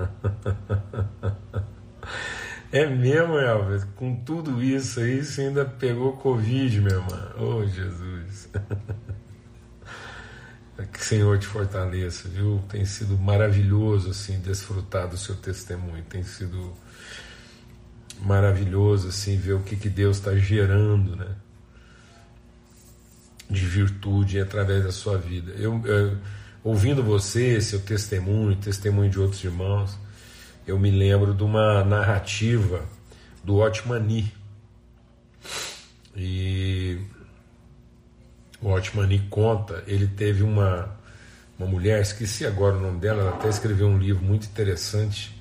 É mesmo, Elvis? Com tudo isso aí, você ainda pegou Covid, meu irmão. Oh, Jesus. Que o Senhor te fortaleça, viu? Tem sido maravilhoso, assim, desfrutar do seu testemunho. Tem sido maravilhoso, assim, ver o que, que Deus está gerando, né? De virtude através da sua vida. Eu, eu, ouvindo você, seu testemunho, testemunho de outros irmãos, eu me lembro de uma narrativa do Otmani. E o Otmani conta, ele teve uma, uma mulher, esqueci agora o nome dela, ela até escreveu um livro muito interessante,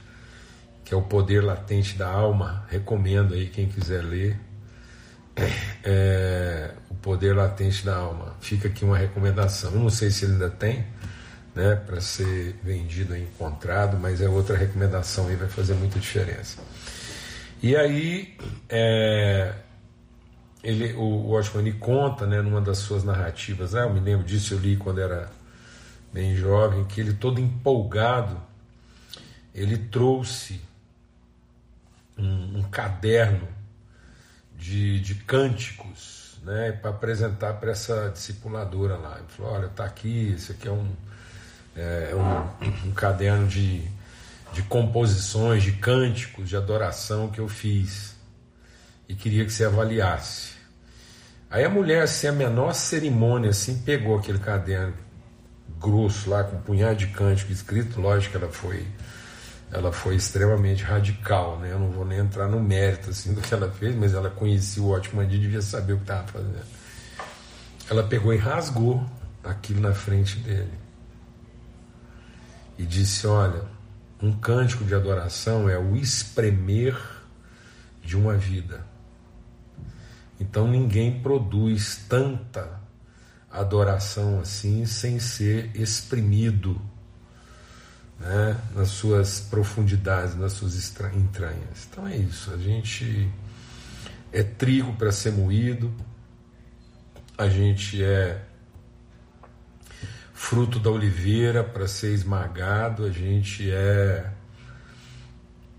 que é O Poder Latente da Alma, recomendo aí quem quiser ler. É, o Poder Latente da Alma, fica aqui uma recomendação. Eu não sei se ele ainda tem, né, para ser vendido e encontrado, mas é outra recomendação aí, vai fazer muita diferença. E aí, é, ele, o, Osmani conta, né, numa das suas narrativas, ah, eu me lembro disso, eu li quando era bem jovem, que ele todo empolgado, ele trouxe um, um caderno de, de cânticos, né, para apresentar para essa discipuladora lá. Ele falou: Olha, tá aqui, esse aqui é um, é, um, um caderno de, de composições, de cânticos, de adoração que eu fiz e queria que você avaliasse. Aí a mulher, sem a menor cerimônia, assim, pegou aquele caderno grosso lá, com um punhado de cântico escrito, lógico que ela foi ela foi extremamente radical, né? Eu não vou nem entrar no mérito assim do que ela fez, mas ela conhecia o ótimo dia, devia saber o que estava fazendo. Ela pegou e rasgou aquilo na frente dele e disse: Olha, um cântico de adoração é o espremer de uma vida. Então ninguém produz tanta adoração assim sem ser exprimido né, nas suas profundidades, nas suas entranhas. Então é isso, a gente é trigo para ser moído, a gente é fruto da oliveira para ser esmagado, a gente é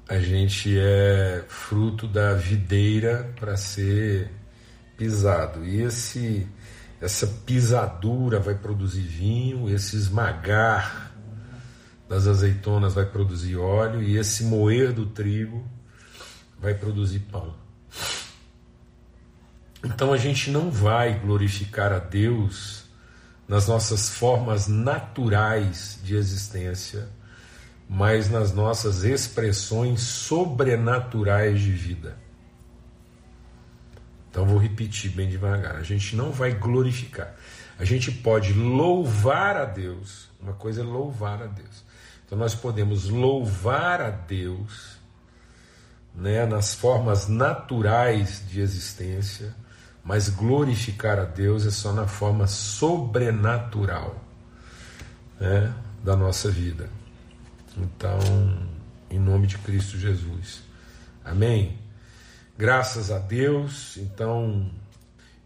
a gente é fruto da videira para ser pisado. E esse essa pisadura vai produzir vinho, esse esmagar das azeitonas vai produzir óleo e esse moer do trigo vai produzir pão. Então a gente não vai glorificar a Deus nas nossas formas naturais de existência, mas nas nossas expressões sobrenaturais de vida. Então vou repetir bem devagar. A gente não vai glorificar. A gente pode louvar a Deus. Uma coisa é louvar a Deus. Então nós podemos louvar a Deus né, nas formas naturais de existência, mas glorificar a Deus é só na forma sobrenatural né, da nossa vida. Então, em nome de Cristo Jesus. Amém? Graças a Deus, então,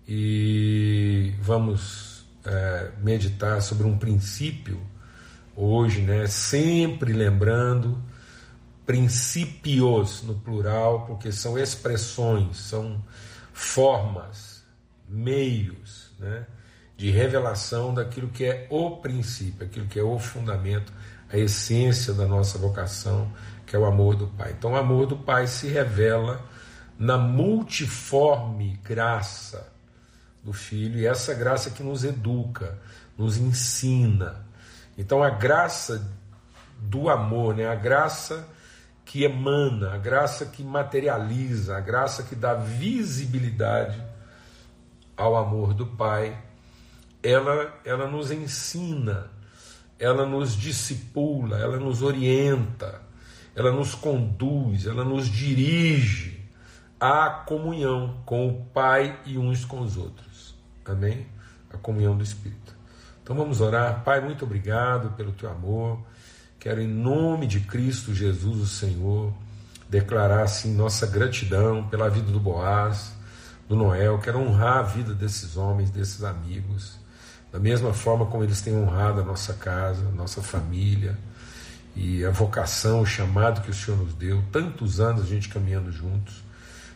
e vamos é, meditar sobre um princípio hoje, né? Sempre lembrando princípios no plural, porque são expressões, são formas, meios, né? De revelação daquilo que é o princípio, aquilo que é o fundamento, a essência da nossa vocação, que é o amor do Pai. Então, o amor do Pai se revela na multiforme graça do Filho, e essa graça que nos educa, nos ensina. Então a graça do amor, né? a graça que emana, a graça que materializa, a graça que dá visibilidade ao amor do Pai, ela, ela nos ensina, ela nos discipula, ela nos orienta, ela nos conduz, ela nos dirige a comunhão com o Pai e uns com os outros. Amém? A comunhão do Espírito. Então vamos orar. Pai, muito obrigado pelo teu amor. Quero, em nome de Cristo Jesus, o Senhor, declarar assim nossa gratidão pela vida do Boaz, do Noel. Quero honrar a vida desses homens, desses amigos, da mesma forma como eles têm honrado a nossa casa, a nossa família. e a vocação, o chamado que o Senhor nos deu, tantos anos a gente caminhando juntos,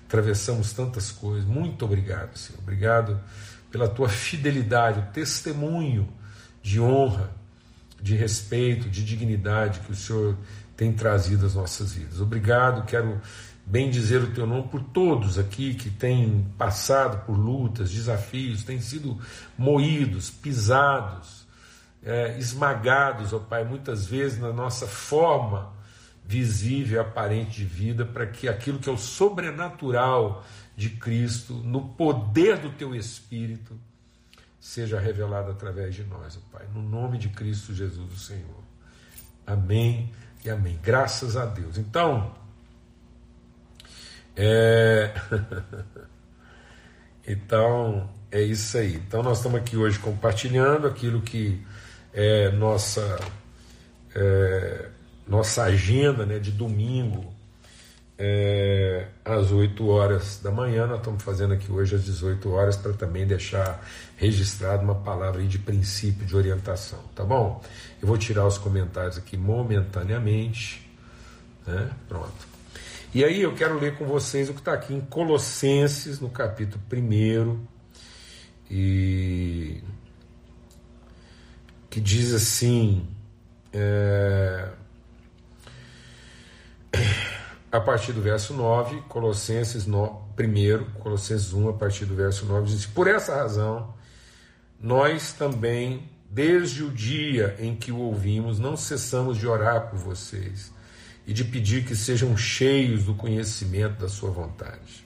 atravessamos tantas coisas. Muito obrigado, Senhor. Obrigado pela tua fidelidade, o testemunho de honra, de respeito, de dignidade que o Senhor tem trazido às nossas vidas. Obrigado, quero bem dizer o teu nome por todos aqui que têm passado por lutas, desafios, têm sido moídos, pisados, é, esmagados, ó Pai, muitas vezes na nossa forma visível aparente de vida, para que aquilo que é o sobrenatural de Cristo, no poder do teu Espírito, seja revelado através de nós, ó Pai, no nome de Cristo Jesus, o Senhor. Amém e amém. Graças a Deus. Então, é... então, é isso aí. Então, nós estamos aqui hoje compartilhando aquilo que é nossa, é, nossa agenda né, de domingo, é, às 8 horas da manhã. Nós estamos fazendo aqui hoje às 18 horas para também deixar registrado uma palavra de princípio, de orientação, tá bom? Eu vou tirar os comentários aqui momentaneamente. Né? Pronto. E aí eu quero ler com vocês o que está aqui em Colossenses, no capítulo 1, e que diz assim. É, a partir do verso 9, Colossenses 1, Colossenses 1, a partir do verso 9, diz: Por essa razão, nós também, desde o dia em que o ouvimos, não cessamos de orar por vocês e de pedir que sejam cheios do conhecimento da Sua vontade,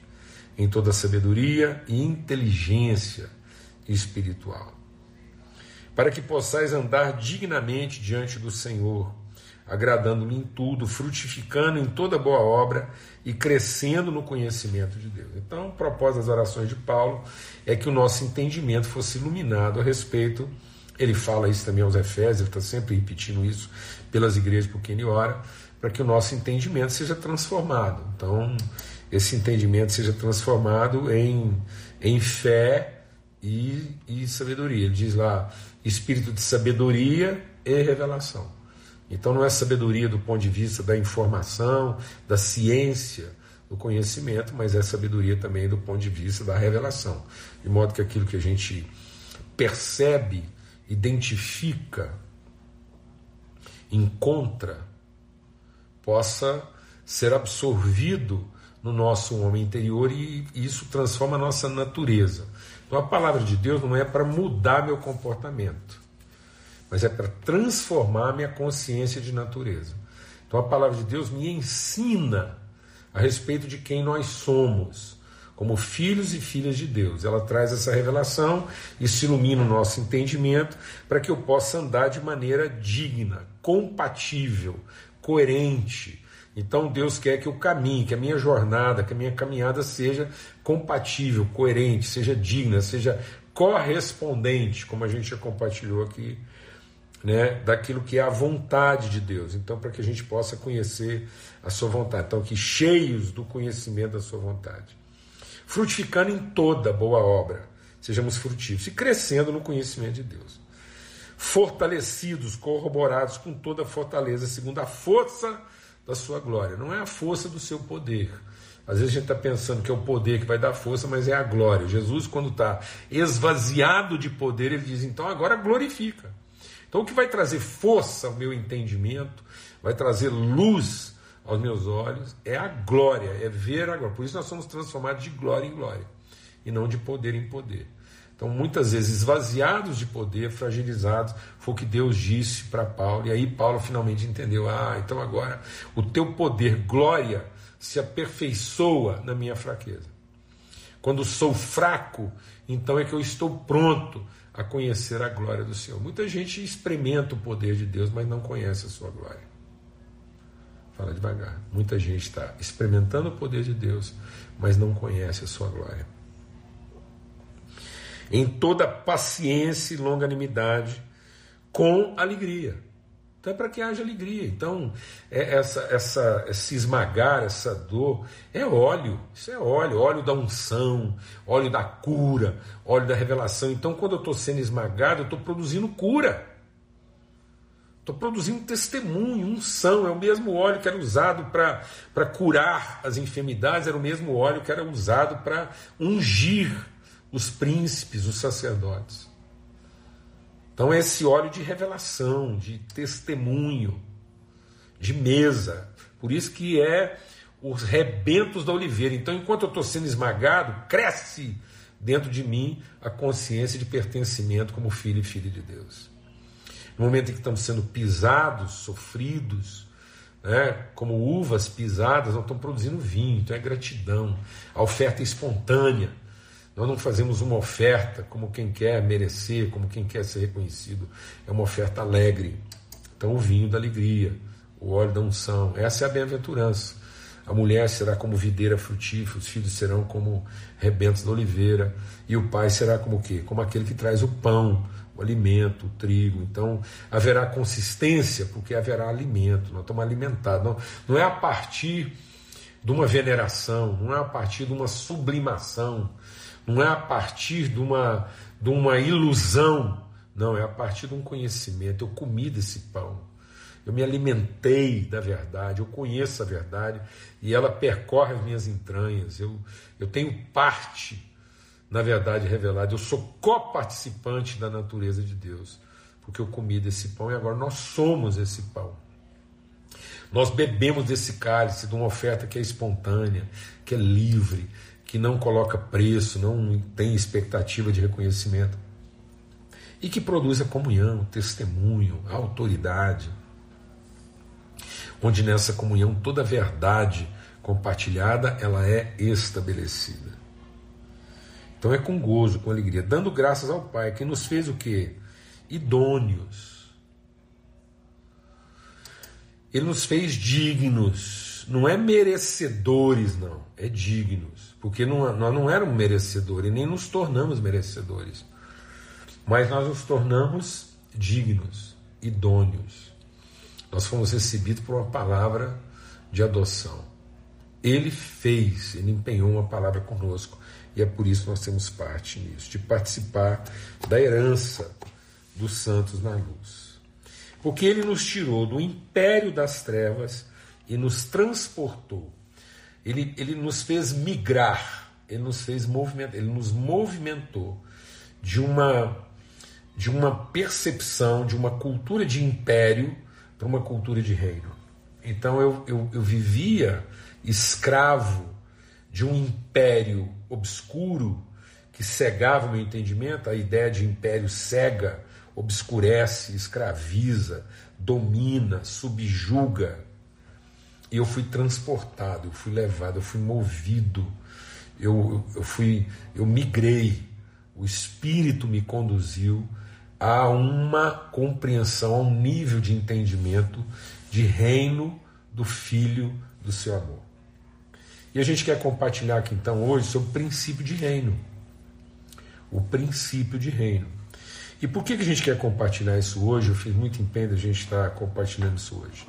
em toda sabedoria e inteligência espiritual, para que possais andar dignamente diante do Senhor agradando-lhe em tudo, frutificando em toda boa obra e crescendo no conhecimento de Deus. Então, o propósito das orações de Paulo é que o nosso entendimento fosse iluminado a respeito. Ele fala isso também aos Efésios, ele está sempre repetindo isso pelas igrejas por quem ele ora, para que o nosso entendimento seja transformado. Então, esse entendimento seja transformado em, em fé e, e sabedoria. Ele diz lá: espírito de sabedoria e revelação. Então não é sabedoria do ponto de vista da informação, da ciência, do conhecimento, mas é sabedoria também do ponto de vista da revelação. De modo que aquilo que a gente percebe, identifica, encontra, possa ser absorvido no nosso homem interior e isso transforma a nossa natureza. Então a palavra de Deus não é para mudar meu comportamento mas é para transformar a minha consciência de natureza. Então a palavra de Deus me ensina a respeito de quem nós somos, como filhos e filhas de Deus. Ela traz essa revelação, isso ilumina o nosso entendimento para que eu possa andar de maneira digna, compatível, coerente. Então Deus quer que eu caminhe, que a minha jornada, que a minha caminhada seja compatível, coerente, seja digna, seja correspondente, como a gente já compartilhou aqui né, daquilo que é a vontade de Deus. Então, para que a gente possa conhecer a sua vontade. Então, que cheios do conhecimento da sua vontade. Frutificando em toda boa obra, sejamos frutíferos e crescendo no conhecimento de Deus. Fortalecidos, corroborados com toda a fortaleza, segundo a força da sua glória. Não é a força do seu poder. Às vezes a gente está pensando que é o poder que vai dar força, mas é a glória. Jesus, quando está esvaziado de poder, ele diz: então agora glorifica. Então, o que vai trazer força ao meu entendimento, vai trazer luz aos meus olhos, é a glória, é ver a glória. Por isso, nós somos transformados de glória em glória e não de poder em poder. Então, muitas vezes, esvaziados de poder, fragilizados, foi o que Deus disse para Paulo, e aí Paulo finalmente entendeu: ah, então agora o teu poder, glória, se aperfeiçoa na minha fraqueza. Quando sou fraco, então é que eu estou pronto a conhecer a glória do Senhor. Muita gente experimenta o poder de Deus, mas não conhece a sua glória. Fala devagar. Muita gente está experimentando o poder de Deus, mas não conhece a sua glória. Em toda paciência e longanimidade, com alegria então é para que haja alegria. Então, é essa, essa, esse esmagar, essa dor, é óleo. Isso é óleo, óleo da unção, óleo da cura, óleo da revelação. Então, quando eu estou sendo esmagado, eu estou produzindo cura. Estou produzindo testemunho, unção. É o mesmo óleo que era usado para curar as enfermidades, era o mesmo óleo que era usado para ungir os príncipes, os sacerdotes. Então, esse óleo de revelação, de testemunho, de mesa. Por isso que é os rebentos da oliveira. Então, enquanto eu estou sendo esmagado, cresce dentro de mim a consciência de pertencimento como filho e filha de Deus. No momento em que estamos sendo pisados, sofridos, né, como uvas pisadas, nós estamos produzindo vinho, então é gratidão, a oferta é espontânea. Nós não fazemos uma oferta como quem quer merecer, como quem quer ser reconhecido. É uma oferta alegre. Então, o vinho da alegria, o óleo da unção, essa é a bem-aventurança. A mulher será como videira frutífera, os filhos serão como rebentos da oliveira, e o pai será como o quê? Como aquele que traz o pão, o alimento, o trigo. Então haverá consistência, porque haverá alimento, nós estamos alimentados. Não, não é a partir de uma veneração, não é a partir de uma sublimação, não é a partir de uma, de uma ilusão, não, é a partir de um conhecimento. Eu comi desse pão, eu me alimentei da verdade, eu conheço a verdade e ela percorre as minhas entranhas. Eu, eu tenho parte na verdade revelada, eu sou coparticipante da natureza de Deus, porque eu comi desse pão e agora nós somos esse pão. Nós bebemos desse cálice de uma oferta que é espontânea, que é livre, que não coloca preço, não tem expectativa de reconhecimento e que produz a comunhão, testemunho, a autoridade, onde nessa comunhão toda a verdade compartilhada ela é estabelecida. Então é com gozo, com alegria, dando graças ao Pai que nos fez o que? Idôneos. Ele nos fez dignos não é merecedores, não, é dignos. Porque não, nós não éramos merecedores, nem nos tornamos merecedores. Mas nós nos tornamos dignos, idôneos. Nós fomos recebidos por uma palavra de adoção. Ele fez, ele empenhou uma palavra conosco. E é por isso que nós temos parte nisso, de participar da herança dos santos na luz. Porque ele nos tirou do império das trevas e nos transportou. Ele, ele nos fez migrar, ele nos fez movimentar, ele nos movimentou de uma de uma percepção, de uma cultura de império para uma cultura de reino. Então eu, eu, eu vivia escravo de um império obscuro que cegava o meu entendimento, a ideia de império cega, obscurece, escraviza, domina, subjuga eu fui transportado, eu fui levado, eu fui movido, eu, eu fui, eu migrei, o Espírito me conduziu a uma compreensão, a um nível de entendimento de reino do Filho do seu amor. E a gente quer compartilhar aqui então hoje sobre o princípio de reino. O princípio de reino. E por que, a gente quer compartilhar isso hoje? Eu fiz muito empenho a gente estar compartilhando isso hoje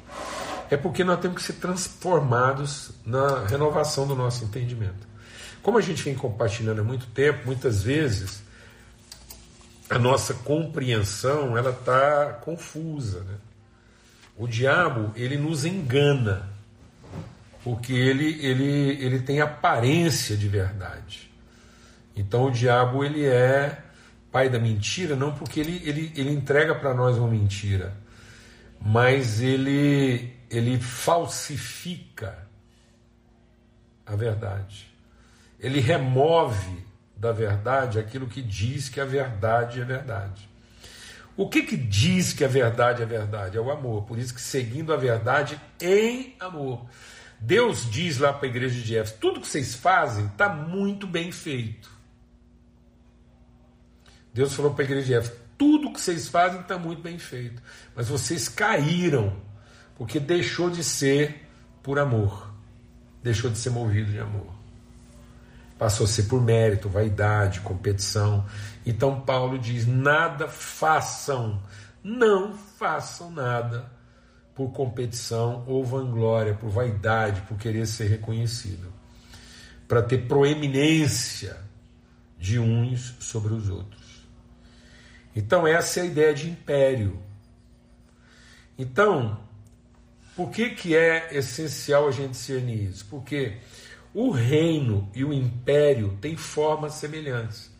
é porque nós temos que ser transformados na renovação do nosso entendimento. Como a gente vem compartilhando há muito tempo, muitas vezes a nossa compreensão ela está confusa. Né? O diabo ele nos engana porque ele, ele, ele tem aparência de verdade. Então o diabo ele é pai da mentira não porque ele, ele, ele entrega para nós uma mentira, mas ele ele falsifica a verdade. Ele remove da verdade aquilo que diz que a verdade é verdade. O que, que diz que a verdade é verdade? É o amor. Por isso que seguindo a verdade em amor. Deus diz lá para a igreja de Éfeso: tudo que vocês fazem está muito bem feito. Deus falou para a igreja de Éfeso: tudo que vocês fazem está muito bem feito. Mas vocês caíram porque deixou de ser por amor, deixou de ser movido de amor. Passou a ser por mérito, vaidade, competição. Então Paulo diz: nada façam, não façam nada por competição ou vanglória, por vaidade, por querer ser reconhecido, para ter proeminência de uns sobre os outros. Então, essa é a ideia de império. Então, por que, que é essencial a gente discernir isso? Porque o reino e o império têm formas semelhantes.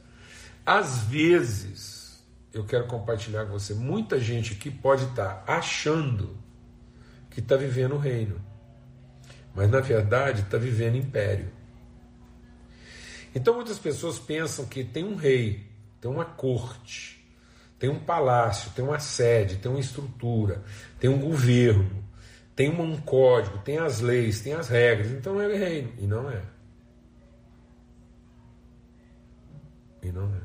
Às vezes, eu quero compartilhar com você, muita gente aqui pode estar achando que está vivendo o reino, mas na verdade está vivendo império. Então muitas pessoas pensam que tem um rei, tem uma corte, tem um palácio, tem uma sede, tem uma estrutura, tem um governo, tem um código, tem as leis, tem as regras, então é reino. E não é. E não é.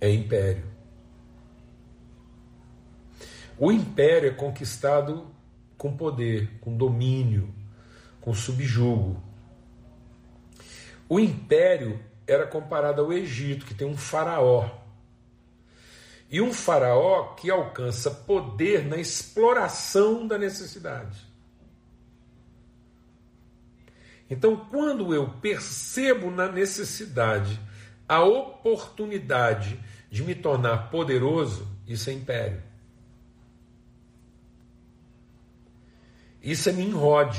É império. O império é conquistado com poder, com domínio, com subjugo. O império era comparado ao Egito, que tem um faraó. E um faraó que alcança poder na exploração da necessidade. Então, quando eu percebo na necessidade a oportunidade de me tornar poderoso, isso é império. Isso é Nimrod,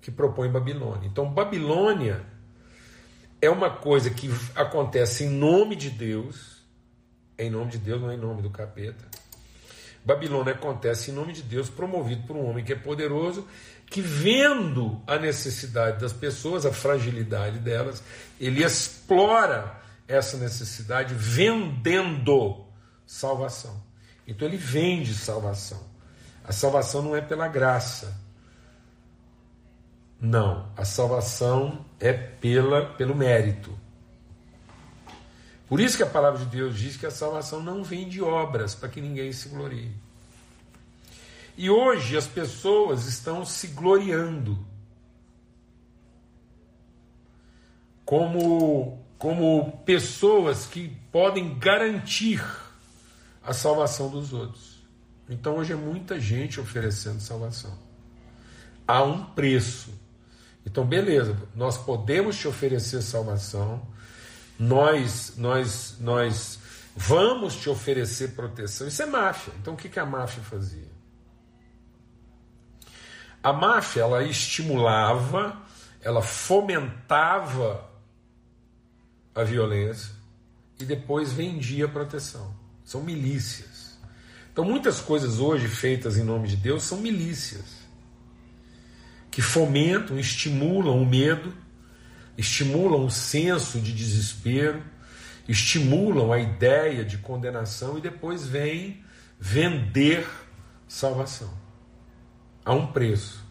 que propõe Babilônia. Então, Babilônia é uma coisa que acontece em nome de Deus, é em nome de Deus, não é em nome do capeta. Babilônia acontece em nome de Deus, promovido por um homem que é poderoso, que vendo a necessidade das pessoas, a fragilidade delas, ele explora essa necessidade vendendo salvação. Então ele vende salvação. A salvação não é pela graça. Não, a salvação é pela, pelo mérito. Por isso que a palavra de Deus diz que a salvação não vem de obras, para que ninguém se glorie. E hoje as pessoas estão se gloriando como, como pessoas que podem garantir a salvação dos outros. Então hoje é muita gente oferecendo salvação. Há um preço. Então, beleza, nós podemos te oferecer salvação, nós, nós, nós vamos te oferecer proteção. Isso é máfia. Então, o que, que a máfia fazia? A máfia ela estimulava, ela fomentava a violência e depois vendia proteção. São milícias. Então, muitas coisas hoje feitas em nome de Deus são milícias que fomentam, estimulam o medo, estimulam o senso de desespero, estimulam a ideia de condenação e depois vêm vender salvação a um preço.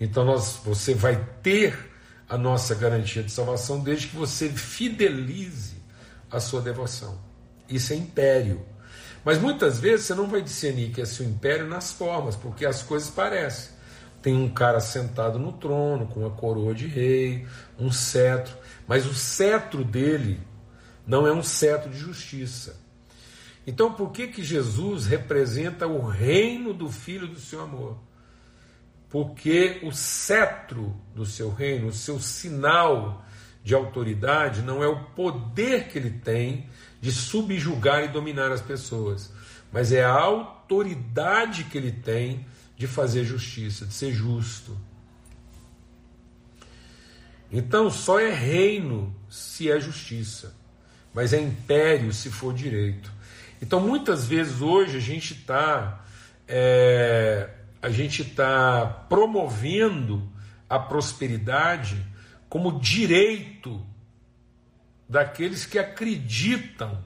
Então nós, você vai ter a nossa garantia de salvação desde que você fidelize a sua devoção. Isso é império. Mas muitas vezes você não vai discernir que é seu império nas formas, porque as coisas parecem. Tem um cara sentado no trono com uma coroa de rei, um cetro, mas o cetro dele não é um cetro de justiça. Então, por que que Jesus representa o reino do Filho do seu amor? Porque o cetro do seu reino, o seu sinal de autoridade, não é o poder que ele tem de subjugar e dominar as pessoas, mas é a autoridade que ele tem de fazer justiça, de ser justo. Então só é reino se é justiça, mas é império se for direito. Então muitas vezes hoje a gente está é, a gente está promovendo a prosperidade como direito daqueles que acreditam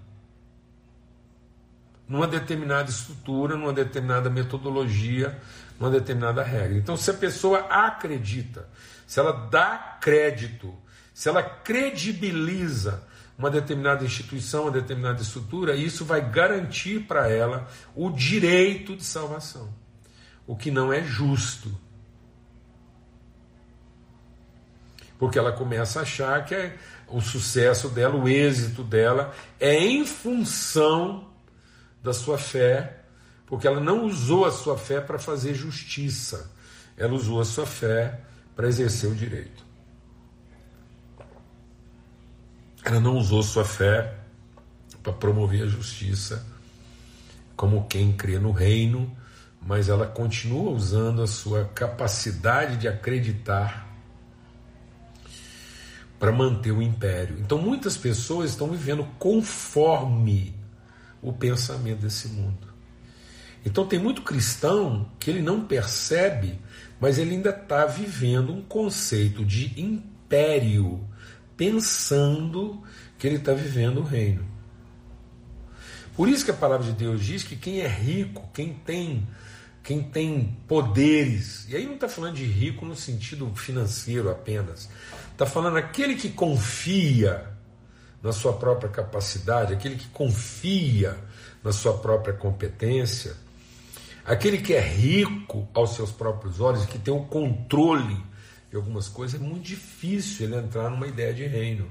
numa determinada estrutura, numa determinada metodologia, numa determinada regra. Então, se a pessoa acredita, se ela dá crédito, se ela credibiliza uma determinada instituição, uma determinada estrutura, isso vai garantir para ela o direito de salvação, o que não é justo. Porque ela começa a achar que é o sucesso dela, o êxito dela é em função da sua fé, porque ela não usou a sua fé para fazer justiça, ela usou a sua fé para exercer o direito. Ela não usou sua fé para promover a justiça, como quem crê no reino, mas ela continua usando a sua capacidade de acreditar para manter o império. Então muitas pessoas estão vivendo conforme o pensamento desse mundo. Então tem muito cristão que ele não percebe, mas ele ainda está vivendo um conceito de império, pensando que ele está vivendo o reino. Por isso que a palavra de Deus diz que quem é rico, quem tem quem tem poderes, e aí não está falando de rico no sentido financeiro apenas, está falando aquele que confia na sua própria capacidade, aquele que confia na sua própria competência, aquele que é rico aos seus próprios olhos, que tem o controle de algumas coisas, é muito difícil ele entrar numa ideia de reino.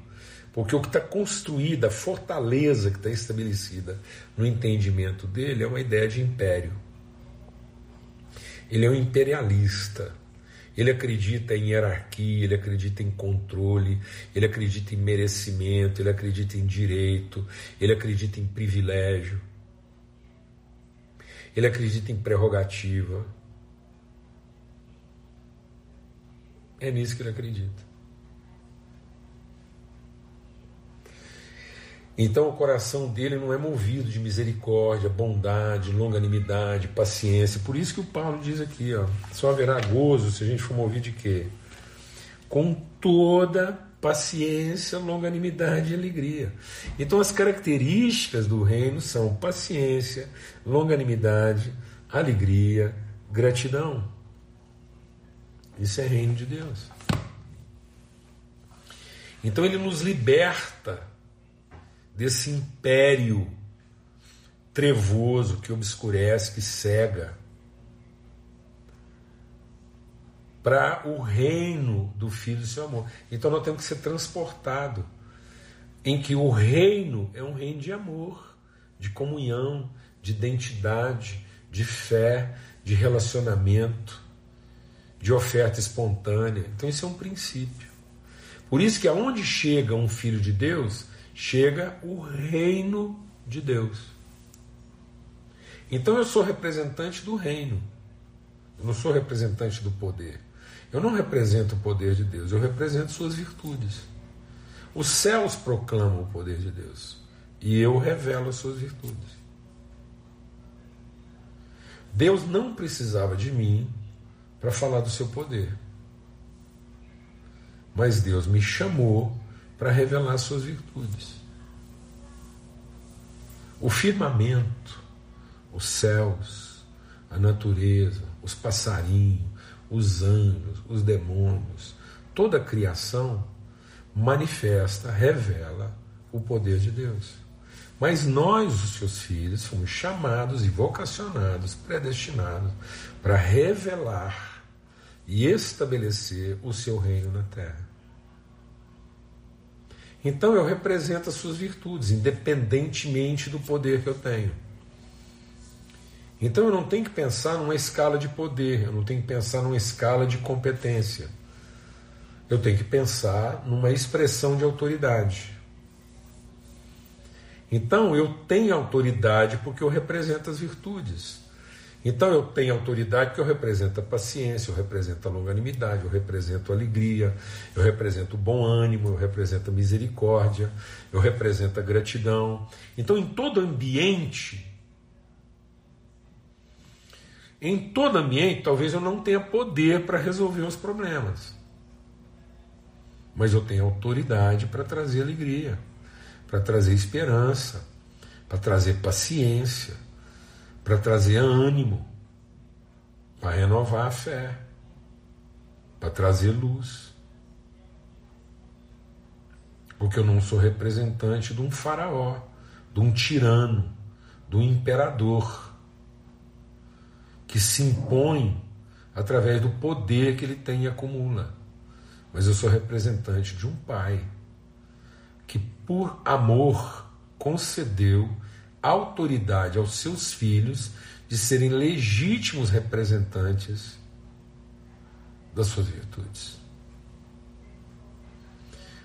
Porque o que está construído, a fortaleza que está estabelecida no entendimento dele é uma ideia de império. Ele é um imperialista. Ele acredita em hierarquia, ele acredita em controle, ele acredita em merecimento, ele acredita em direito, ele acredita em privilégio, ele acredita em prerrogativa. É nisso que ele acredita. Então o coração dele não é movido de misericórdia, bondade, longanimidade, paciência. Por isso que o Paulo diz aqui, ó, só haverá gozo se a gente for movido de quê? Com toda paciência, longanimidade e alegria. Então as características do reino são paciência, longanimidade, alegria, gratidão. Isso é reino de Deus. Então ele nos liberta desse império trevoso que obscurece, que cega, para o reino do Filho do seu amor. Então nós temos que ser transportado em que o reino é um reino de amor, de comunhão, de identidade, de fé, de relacionamento, de oferta espontânea. Então isso é um princípio. Por isso que aonde chega um filho de Deus, chega o reino de Deus. Então eu sou representante do reino. Eu não sou representante do poder. Eu não represento o poder de Deus, eu represento suas virtudes. Os céus proclamam o poder de Deus e eu revelo as suas virtudes. Deus não precisava de mim para falar do seu poder. Mas Deus me chamou para revelar suas virtudes. O firmamento, os céus, a natureza, os passarinhos, os anjos, os demônios, toda a criação manifesta, revela o poder de Deus. Mas nós, os seus filhos, fomos chamados e vocacionados, predestinados para revelar e estabelecer o seu reino na terra. Então eu represento as suas virtudes, independentemente do poder que eu tenho. Então eu não tenho que pensar numa escala de poder, eu não tenho que pensar numa escala de competência. Eu tenho que pensar numa expressão de autoridade. Então eu tenho autoridade porque eu represento as virtudes. Então eu tenho autoridade que eu represento a paciência, eu represento a longanimidade, eu represento a alegria, eu represento o bom ânimo, eu represento a misericórdia, eu represento a gratidão. Então em todo ambiente, em todo ambiente, talvez eu não tenha poder para resolver os problemas. Mas eu tenho autoridade para trazer alegria, para trazer esperança, para trazer paciência para trazer ânimo, para renovar a fé, para trazer luz. Porque eu não sou representante de um faraó, de um tirano, de um imperador que se impõe através do poder que ele tem e acumula. Mas eu sou representante de um pai que, por amor, concedeu autoridade aos seus filhos de serem legítimos representantes das suas virtudes.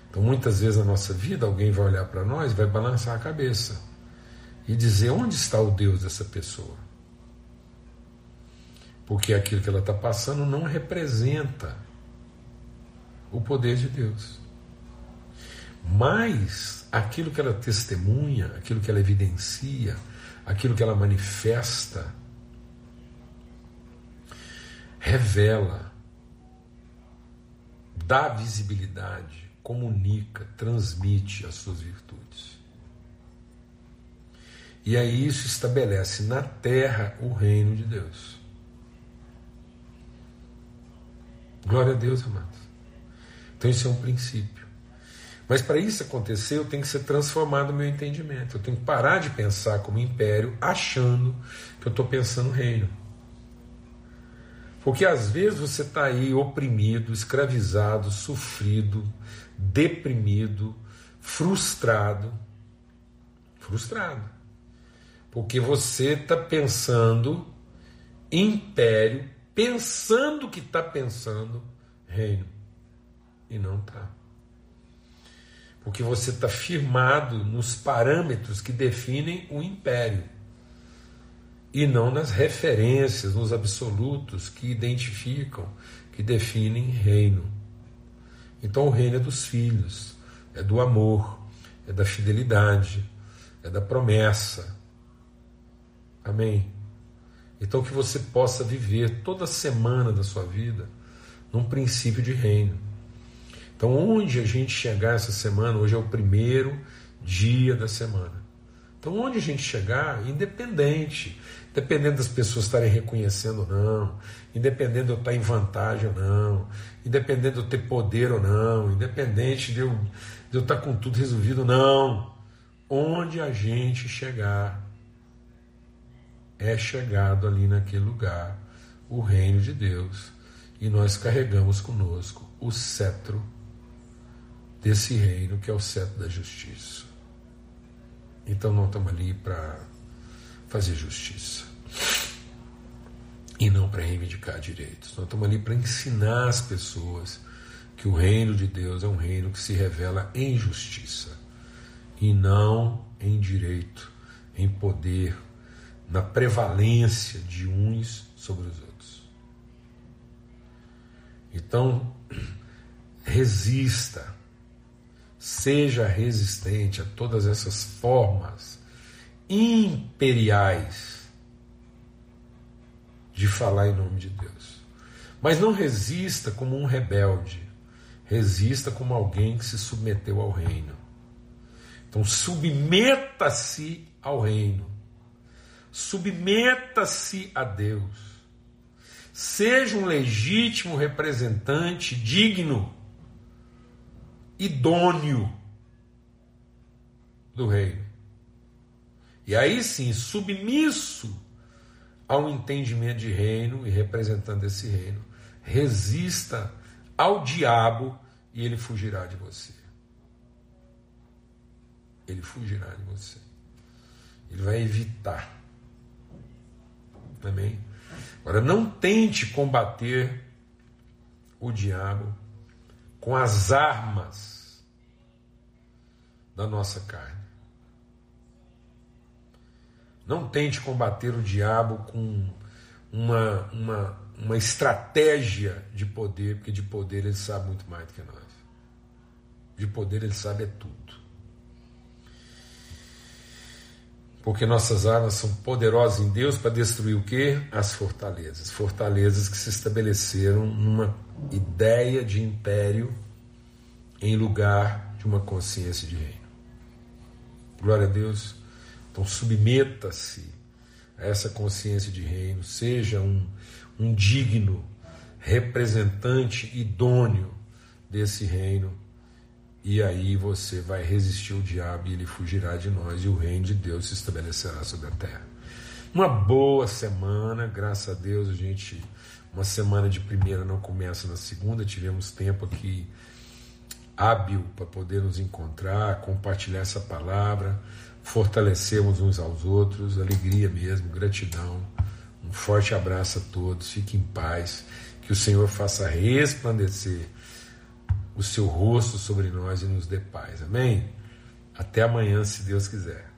Então, muitas vezes na nossa vida, alguém vai olhar para nós e vai balançar a cabeça e dizer: onde está o Deus dessa pessoa? Porque aquilo que ela está passando não representa o poder de Deus. Mas aquilo que ela testemunha, aquilo que ela evidencia, aquilo que ela manifesta, revela, dá visibilidade, comunica, transmite as suas virtudes. E aí isso estabelece na terra o reino de Deus. Glória a Deus, amados. Então isso é um princípio. Mas para isso acontecer, eu tenho que ser transformado no meu entendimento. Eu tenho que parar de pensar como império, achando que eu estou pensando reino. Porque às vezes você está aí oprimido, escravizado, sofrido, deprimido, frustrado. Frustrado. Porque você está pensando império, pensando que está pensando reino. E não está. Porque você está firmado nos parâmetros que definem o império e não nas referências, nos absolutos que identificam, que definem reino. Então o reino é dos filhos, é do amor, é da fidelidade, é da promessa. Amém? Então que você possa viver toda semana da sua vida num princípio de reino. Então, onde a gente chegar essa semana, hoje é o primeiro dia da semana. Então, onde a gente chegar, independente Independente das pessoas estarem reconhecendo ou não, independente de eu estar em vantagem ou não, independente de eu ter poder ou não, independente de eu, de eu estar com tudo resolvido ou não. Onde a gente chegar, é chegado ali naquele lugar o reino de Deus e nós carregamos conosco o cetro desse reino que é o cetro da justiça. Então não estamos ali para fazer justiça. E não para reivindicar direitos. Nós estamos ali para ensinar as pessoas que o reino de Deus é um reino que se revela em justiça e não em direito, em poder, na prevalência de uns sobre os outros. Então, resista, seja resistente a todas essas formas imperiais de falar em nome de Deus. Mas não resista como um rebelde, resista como alguém que se submeteu ao reino. Então, submeta-se ao reino, submeta-se a Deus, seja um legítimo representante digno, idôneo do reino. E aí sim, submisso ao entendimento de reino e representando esse reino, resista ao diabo e ele fugirá de você. Ele fugirá de você. Ele vai evitar. Amém? Agora, não tente combater o diabo com as armas da nossa carne. Não tente combater o diabo com uma, uma, uma estratégia de poder, porque de poder ele sabe muito mais do que nós. De poder ele sabe é tudo. Porque nossas armas são poderosas em Deus para destruir o que? As fortalezas. Fortalezas que se estabeleceram numa ideia de império em lugar de uma consciência de reino. Glória a Deus. Então, submeta-se a essa consciência de reino, seja um, um digno representante idôneo desse reino, e aí você vai resistir ao diabo e ele fugirá de nós, e o reino de Deus se estabelecerá sobre a terra. Uma boa semana, graças a Deus, a gente. Uma semana de primeira não começa na segunda, tivemos tempo aqui hábil para poder nos encontrar, compartilhar essa palavra fortalecemos uns aos outros, alegria mesmo, gratidão. Um forte abraço a todos, fiquem em paz, que o Senhor faça resplandecer o seu rosto sobre nós e nos dê paz. Amém? Até amanhã, se Deus quiser.